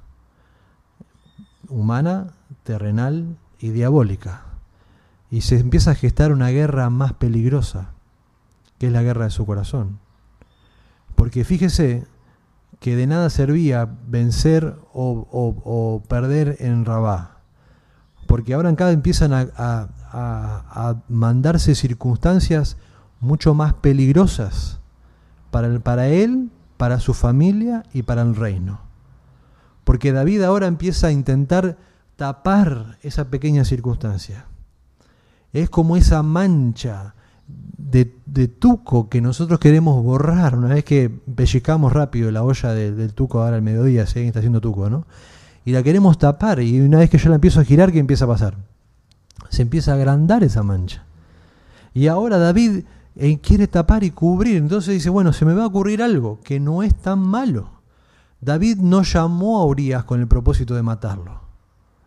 Humana, terrenal y diabólica y se empieza a gestar una guerra más peligrosa, que es la guerra de su corazón. Porque fíjese que de nada servía vencer o, perder en Rabá, porque ahora en cada empiezan a, mandarse circunstancias mucho más peligrosas para, para él, para su familia y para el reino. Porque David ahora empieza a intentar tapar esa pequeña circunstancia. Es como esa mancha de, tuco que nosotros queremos borrar una vez que pellizcamos rápido la olla del tuco ahora al mediodía, si alguien está haciendo tuco, ¿no? Y la queremos tapar y una vez que yo la empiezo a girar, ¿qué empieza a pasar? Se empieza a agrandar esa mancha. Y ahora David eh, quiere tapar y cubrir, entonces dice, bueno, se me va a ocurrir algo que no es tan malo. David no llamó a Urias con el propósito de matarlo.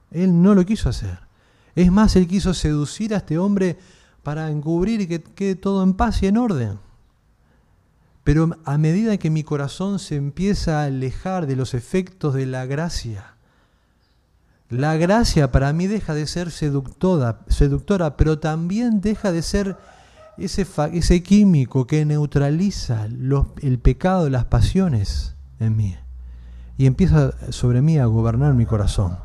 Él no lo quiso hacer. Es más, él quiso seducir a este hombre para encubrir y que quede todo en paz y en orden. Pero a medida que mi corazón se empieza a alejar de los efectos de la gracia, la gracia para mí deja de ser seductora, seductora pero también deja de ser ese, químico que neutraliza el pecado, las pasiones en mí. Y empieza sobre mí a gobernar mi corazón.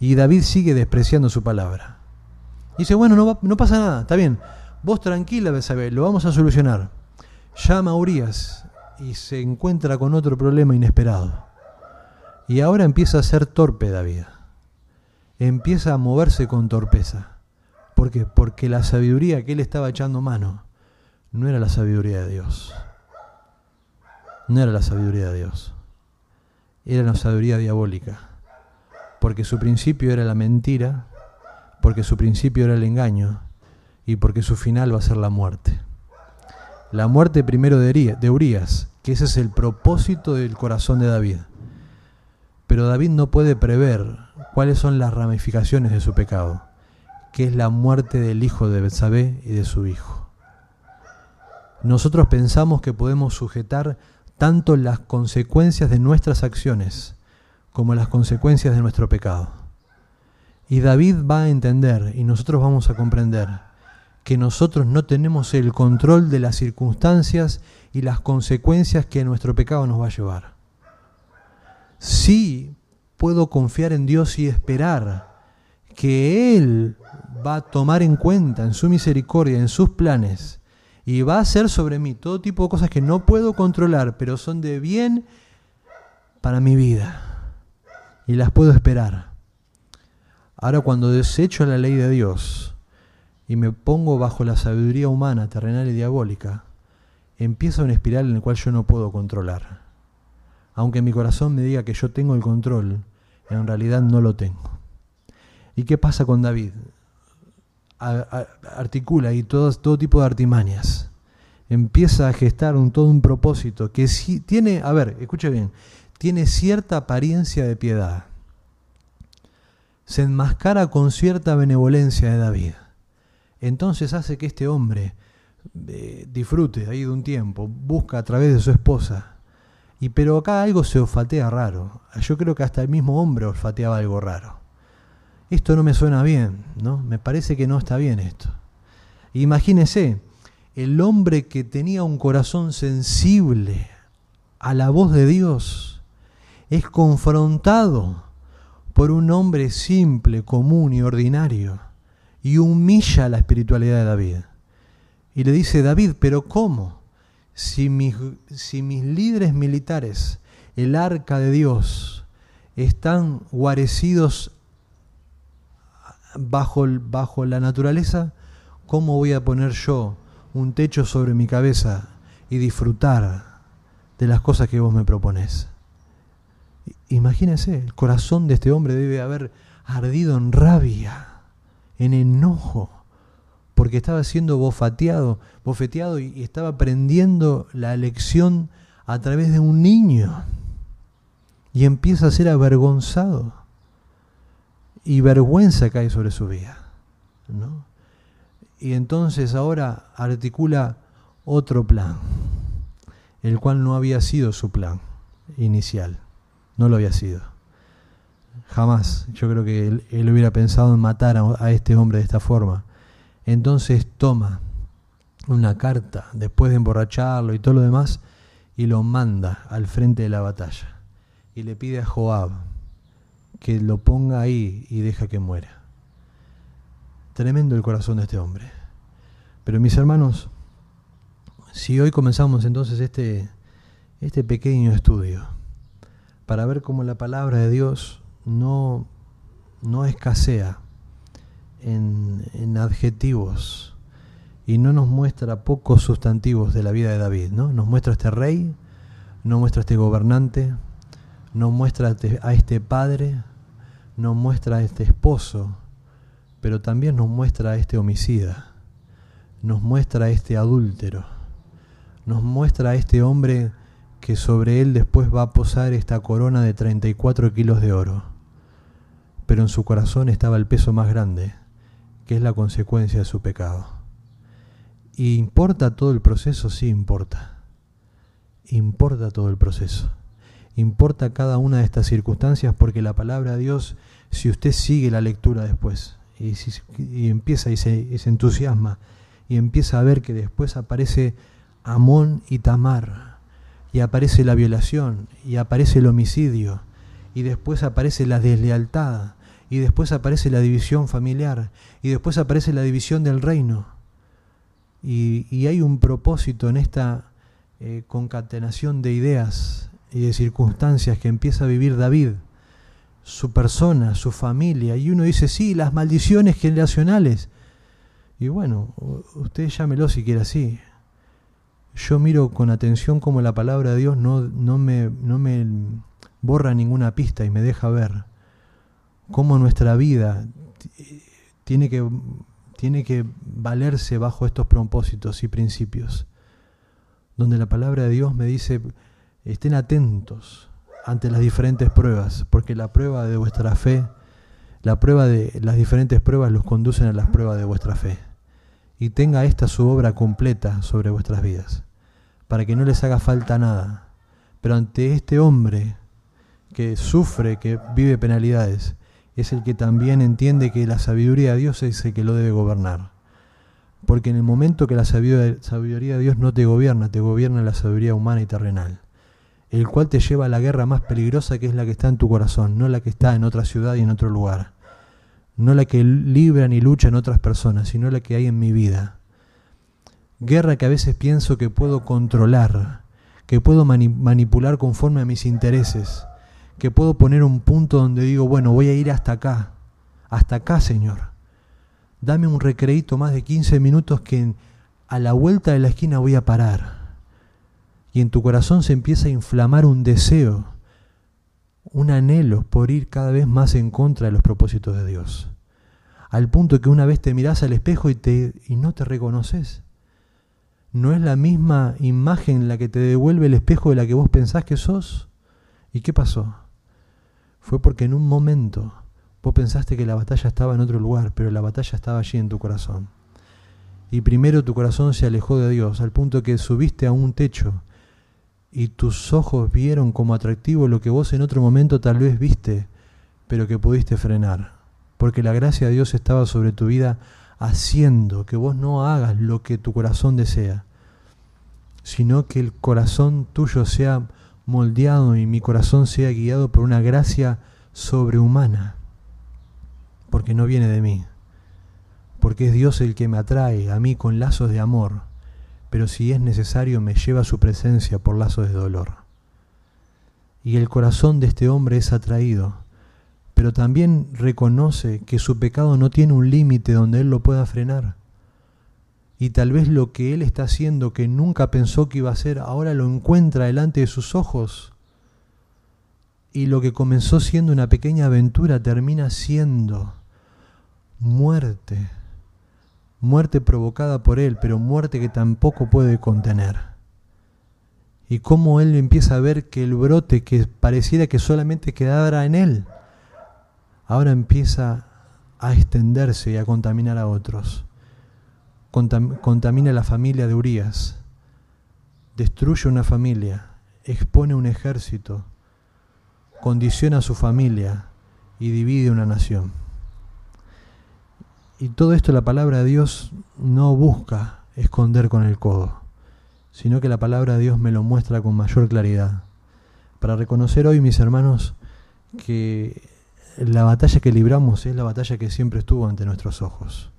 Y David sigue despreciando su palabra. dice, bueno, no, no pasa nada, está bien. Vos tranquila, Besabel, lo vamos a solucionar. Llama a Urias y se encuentra con otro problema inesperado. Y ahora empieza a ser torpe David. Empieza a moverse con torpeza. ¿Por qué? Porque la sabiduría que él estaba echando mano no era la sabiduría de Dios. No era la sabiduría de Dios. Era la sabiduría diabólica porque su principio era la mentira, porque su principio era el engaño y porque su final va a ser la muerte. La muerte primero de Urias, que ese es el propósito del corazón de David. Pero David no puede prever cuáles son las ramificaciones de su pecado, que es la muerte del hijo de Betsabé y de su hijo. Nosotros pensamos que podemos sujetar tanto las consecuencias de nuestras acciones como las consecuencias de nuestro pecado. Y David va a entender y nosotros vamos a comprender que nosotros no tenemos el control de las circunstancias y las consecuencias que nuestro pecado nos va a llevar. Sí puedo confiar en Dios y esperar que Él va a tomar en cuenta en su misericordia, en sus planes, y va a hacer sobre mí todo tipo de cosas que no puedo controlar, pero son de bien para mi vida y las puedo esperar. Ahora cuando desecho la ley de Dios y me pongo bajo la sabiduría humana, terrenal y diabólica, empieza una espiral en la cual yo no puedo controlar. Aunque mi corazón me diga que yo tengo el control, en realidad no lo tengo. ¿Y qué pasa con David? articula y todo, todo tipo de artimañas. Empieza a gestar un, todo un propósito que si, tiene, a ver, escuche bien, tiene cierta apariencia de piedad. Se enmascara con cierta benevolencia de David. Entonces hace que este hombre eh, disfrute ahí de un tiempo, busca a través de su esposa. Y pero acá algo se olfatea raro. Yo creo que hasta el mismo hombre olfateaba algo raro esto no me suena bien, ¿no? Me parece que no está bien esto. Imagínese, el hombre que tenía un corazón sensible a la voz de Dios es confrontado por un hombre simple, común y ordinario y humilla la espiritualidad de David. Y le dice, David, pero ¿cómo? Si mis, si mis líderes militares, el arca de Dios, están guarecidos bajo, bajo la naturaleza, ¿cómo voy a poner yo un techo sobre mi cabeza y disfrutar de las cosas que vos me propones? Imagínense, el corazón de este hombre debe haber ardido en rabia, en enojo, porque estaba siendo bofeteado, bofeteado y estaba aprendiendo la lección a través de un niño. Y empieza a ser avergonzado y vergüenza cae sobre su vida. ¿no? Y entonces ahora articula otro plan, el cual no había sido su plan inicial, no lo había sido. Jamás, yo creo que él, hubiera pensado en matar a, a este hombre de esta forma. Entonces toma una carta, después de emborracharlo y todo lo demás, y lo manda al frente de la batalla. Y le pide a Joab, que lo ponga ahí y deja que muera. Tremendo el corazón de este hombre. Pero mis hermanos, si hoy comenzamos entonces este, este pequeño estudio para ver cómo la palabra de Dios no, no escasea en, adjetivos y no nos muestra pocos sustantivos de la vida de David, ¿no? Nos muestra este rey, nos muestra este gobernante, nos muestra a este padre, nos muestra a este esposo, pero también nos muestra a este homicida, nos muestra a este adúltero, nos muestra a este hombre que sobre él después va a posar esta corona de 34 kilos de oro. Pero en su corazón estaba el peso más grande, que es la consecuencia de su pecado. ¿Y importa todo el proceso? Sí, importa. Importa todo el proceso importa cada una de estas circunstancias porque la palabra de Dios, si usted sigue la lectura después y, empieza y se, entusiasma y empieza a ver que después aparece Amón y Tamar y aparece la violación y aparece el homicidio y después aparece la deslealtad y después aparece la división familiar y después aparece la división del reino y, hay un propósito en esta eh, concatenación de ideas y de circunstancias que empieza a vivir David, su persona, su familia, y uno dice, sí, las maldiciones generacionales. Y bueno, usted llámelo si quiere así. Yo miro con atención como la palabra de Dios no, no, me, no me borra ninguna pista y me deja ver cómo nuestra vida tiene que, tiene que valerse bajo estos propósitos y principios. Donde la palabra de Dios me dice, estén atentos ante las diferentes pruebas, porque la prueba de vuestra fe, la prueba de las diferentes pruebas los conducen a las pruebas de vuestra fe. Y tenga esta su obra completa sobre vuestras vidas, para que no les haga falta nada. Pero ante este hombre que sufre, que vive penalidades, es el que también entiende que la sabiduría de Dios es el que lo debe gobernar. Porque en el momento que la sabiduría de Dios no te gobierna, te gobierna la sabiduría humana y terrenal el cual te lleva a la guerra más peligrosa que es la que está en tu corazón, no la que está en otra ciudad y en otro lugar, no la que libran y luchan otras personas, sino la que hay en mi vida. Guerra que a veces pienso que puedo controlar, que puedo manipular conforme a mis intereses, que puedo poner un punto donde digo, bueno, voy a ir hasta acá, hasta acá, Señor. dame un recreito más de 15 minutos que a la vuelta de la esquina voy a parar. Y en tu corazón se empieza a inflamar un deseo, un anhelo por ir cada vez más en contra de los propósitos de Dios. Al punto que una vez te miras al espejo y, te, y no te reconoces. ¿No es la misma imagen la que te devuelve el espejo de la que vos pensás que sos? ¿Y qué pasó? Fue porque en un momento vos pensaste que la batalla estaba en otro lugar, pero la batalla estaba allí en tu corazón. Y primero tu corazón se alejó de Dios, al punto que subiste a un techo y tus ojos vieron como atractivo lo que vos en otro momento tal vez viste, pero que pudiste frenar. Porque la gracia de Dios estaba sobre tu vida haciendo que vos no hagas lo que tu corazón desea, sino que el corazón tuyo sea moldeado y mi corazón sea guiado por una gracia sobrehumana, porque no viene de mí, porque es Dios el que me atrae a mí con lazos de amor, pero si es necesario me lleva a su presencia por lazos de dolor. Y el corazón de este hombre es atraído pero también reconoce que su pecado no tiene un límite donde él lo pueda frenar. Y tal vez lo que él está haciendo que nunca pensó que iba a hacer, ahora lo encuentra delante de sus ojos. Y lo que comenzó siendo una pequeña aventura termina siendo muerte. Muerte provocada por él, pero muerte que tampoco puede contener. Y cómo él empieza a ver que el brote que pareciera que solamente quedara en él, ahora empieza a extenderse y a contaminar a otros. Contamina la familia de Urias, destruye una familia, expone un ejército, condiciona a su familia y divide una nación. Y todo esto la palabra de Dios no busca esconder con el codo, sino que la palabra de Dios me lo muestra con mayor claridad. Para reconocer hoy, mis hermanos, que la batalla que libramos es la batalla que siempre estuvo ante nuestros ojos,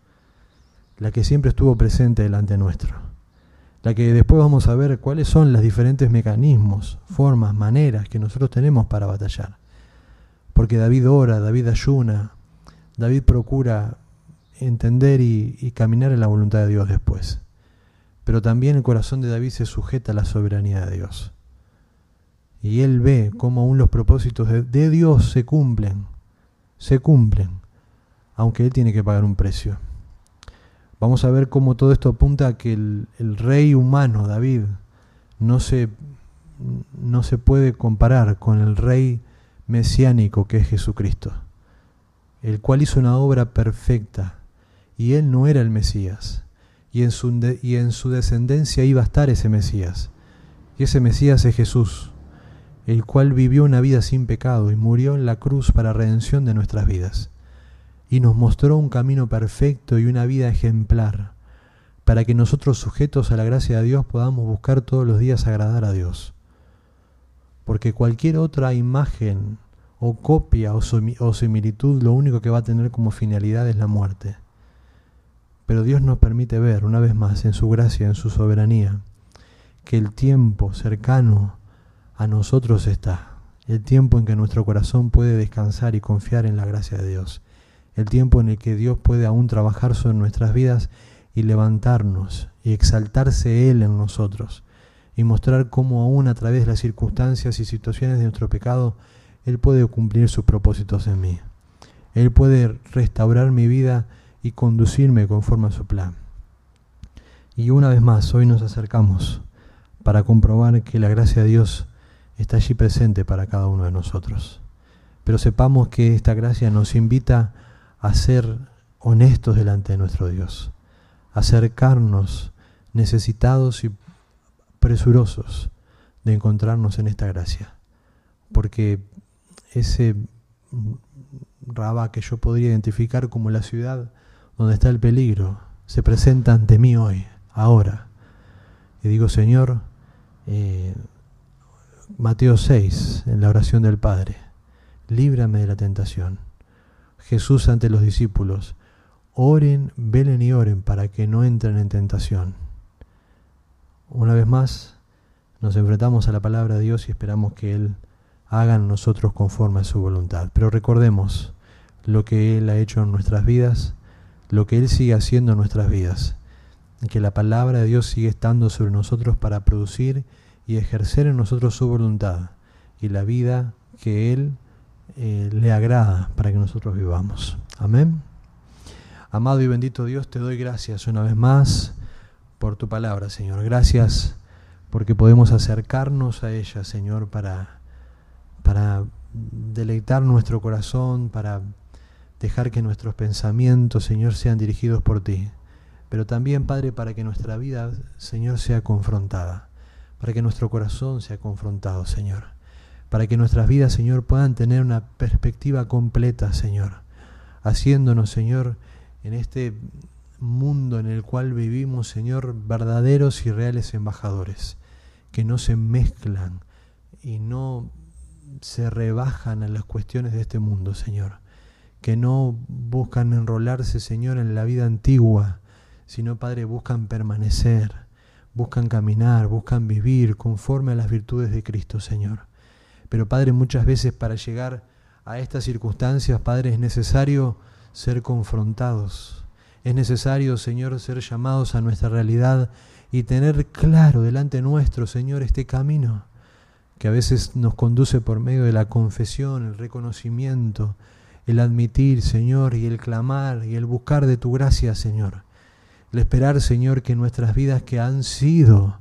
la que siempre estuvo presente delante nuestro, la que después vamos a ver cuáles son los diferentes mecanismos, formas, maneras que nosotros tenemos para batallar. Porque David ora, David ayuna, David procura entender y, caminar en la voluntad de Dios después. Pero también el corazón de David se sujeta a la soberanía de Dios. Y él ve cómo aún los propósitos de Dios se cumplen se cumplen, aunque él tiene que pagar un precio. Vamos a ver cómo todo esto apunta a que el, rey humano, David, no se, no se puede comparar con el rey mesiánico que es Jesucristo, el cual hizo una obra perfecta, y él no era el Mesías, y en su, y en su descendencia iba a estar ese Mesías, y ese Mesías es Jesús el cual vivió una vida sin pecado y murió en la cruz para redención de nuestras vidas, y nos mostró un camino perfecto y una vida ejemplar, para que nosotros sujetos a la gracia de Dios podamos buscar todos los días agradar a Dios. Porque cualquier otra imagen o copia o, o similitud lo único que va a tener como finalidad es la muerte. Pero Dios nos permite ver, una vez más, en su gracia, en su soberanía, que el tiempo cercano a nosotros está el tiempo en que nuestro corazón puede descansar y confiar en la gracia de Dios, el tiempo en el que Dios puede aún trabajar sobre nuestras vidas y levantarnos y exaltarse Él en nosotros y mostrar cómo aún a través de las circunstancias y situaciones de nuestro pecado, Él puede cumplir sus propósitos en mí. Él puede restaurar mi vida y conducirme conforme a su plan. Y una vez más, hoy nos acercamos para comprobar que la gracia de Dios está allí presente para cada uno de nosotros. Pero sepamos que esta gracia nos invita a ser honestos delante de nuestro Dios, a acercarnos necesitados y presurosos de encontrarnos en esta gracia. Porque ese Rabá que yo podría identificar como la ciudad donde está el peligro, se presenta ante mí hoy, ahora. Y digo, Señor, eh, Mateo 6, en la oración del Padre, líbrame de la tentación. Jesús ante los discípulos, oren, velen y oren para que no entren en tentación. Una vez más, nos enfrentamos a la palabra de Dios y esperamos que Él haga en nosotros conforme a su voluntad. Pero recordemos lo que Él ha hecho en nuestras vidas, lo que Él sigue haciendo en nuestras vidas. Que la palabra de Dios sigue estando sobre nosotros para producir y ejercer en nosotros su voluntad y la vida que Él eh, le agrada para que nosotros vivamos. Amén. Amado y bendito Dios, te doy gracias una vez más por tu palabra, Señor. Gracias porque podemos acercarnos a ella, Señor, para, para deleitar nuestro corazón, para dejar que nuestros pensamientos, Señor, sean dirigidos por ti. Pero también, Padre, para que nuestra vida, Señor, sea confrontada, para que nuestro corazón sea confrontado, Señor, para que nuestras vidas, Señor, puedan tener una perspectiva completa, Señor, haciéndonos, Señor, en este mundo en el cual vivimos, Señor, verdaderos y reales embajadores, que no se mezclan y no se rebajan a las cuestiones de este mundo, Señor, que no buscan enrolarse, Señor, en la vida antigua, sino, Padre, buscan permanecer, buscan caminar, buscan vivir conforme a las virtudes de Cristo, Señor. Pero, Padre, muchas veces para llegar a estas circunstancias, Padre, es necesario ser confrontados. Es necesario, Señor, ser llamados a nuestra realidad y tener claro delante nuestro, Señor, este camino que a veces nos conduce por medio de la confesión, el reconocimiento, el admitir, Señor, y el clamar y el buscar de tu gracia, Señor. El esperar, Señor, que nuestras vidas que han sido,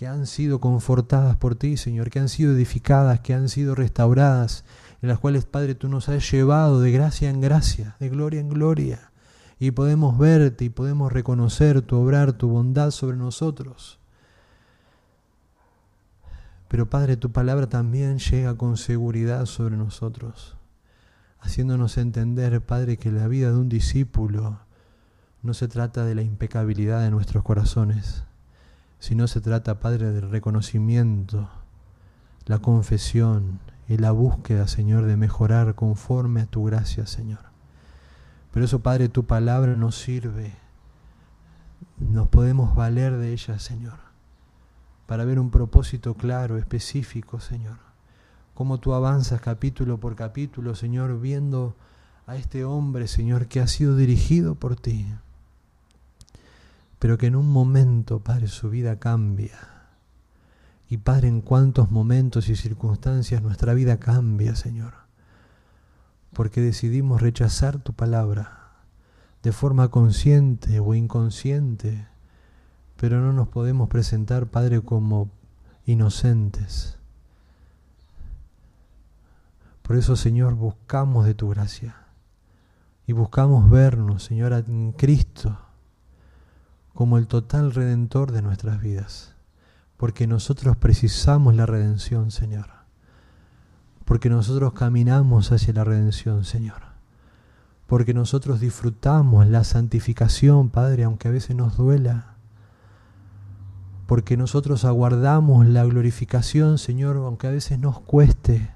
que han sido confortadas por ti, Señor, que han sido edificadas, que han sido restauradas, en las cuales, Padre, tú nos has llevado de gracia en gracia, de gloria en gloria, y podemos verte y podemos reconocer tu obrar, tu bondad sobre nosotros. Pero Padre, tu palabra también llega con seguridad sobre nosotros, haciéndonos entender, Padre, que la vida de un discípulo no se trata de la impecabilidad de nuestros corazones, sino se trata, Padre, del reconocimiento, la confesión, y la búsqueda, Señor, de mejorar conforme a tu gracia, Señor. Pero eso, Padre, tu palabra nos sirve. Nos podemos valer de ella, Señor, para ver un propósito claro, específico, Señor. Cómo tú avanzas capítulo por capítulo, Señor, viendo a este hombre, Señor, que ha sido dirigido por ti. Pero que en un momento, Padre, su vida cambia y Padre, en cuántos momentos y circunstancias nuestra vida cambia, Señor. Porque decidimos rechazar tu palabra de forma consciente o inconsciente, pero no nos podemos presentar, Padre, como inocentes. Por eso, Señor, buscamos de tu gracia y buscamos vernos, Señor, en Cristo como el total redentor de nuestras vidas porque nosotros precisamos la redención, Señor. Porque nosotros caminamos hacia la redención, Señor. Porque nosotros disfrutamos la santificación, Padre, aunque a veces nos duela. Porque nosotros aguardamos la glorificación, Señor, aunque a veces nos cueste.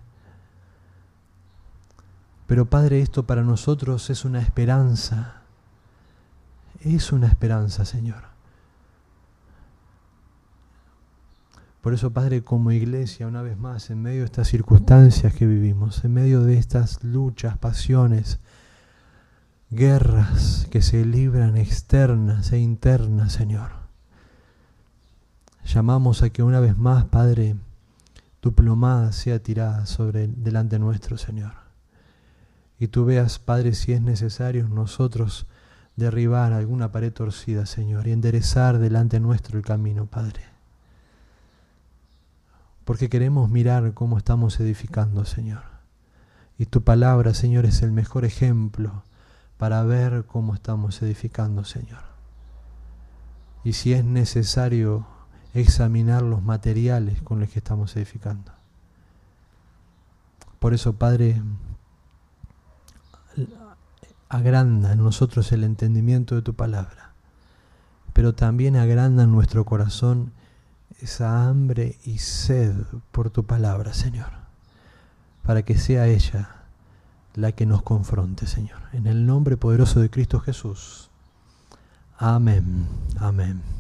Pero Padre, esto para nosotros es una esperanza. Es una esperanza, Señor. Por eso, Padre, como iglesia, una vez más, en medio de estas circunstancias que vivimos, en medio de estas luchas, pasiones, guerras que se libran externas e internas, Señor, llamamos a que una vez más, Padre, tu plomada sea tirada sobre delante nuestro, Señor. Y tú veas, Padre, si es necesario nosotros derribar alguna pared torcida, Señor, y enderezar delante nuestro el camino, Padre porque queremos mirar cómo estamos edificando, Señor. Y tu palabra, Señor, es el mejor ejemplo para ver cómo estamos edificando, Señor. Y si es necesario examinar los materiales con los que estamos edificando. Por eso, Padre, agranda en nosotros el entendimiento de tu palabra, pero también agranda en nuestro corazón esa hambre y sed por tu palabra, Señor, para que sea ella la que nos confronte, Señor. En el nombre poderoso de Cristo Jesús. Amén. Amén.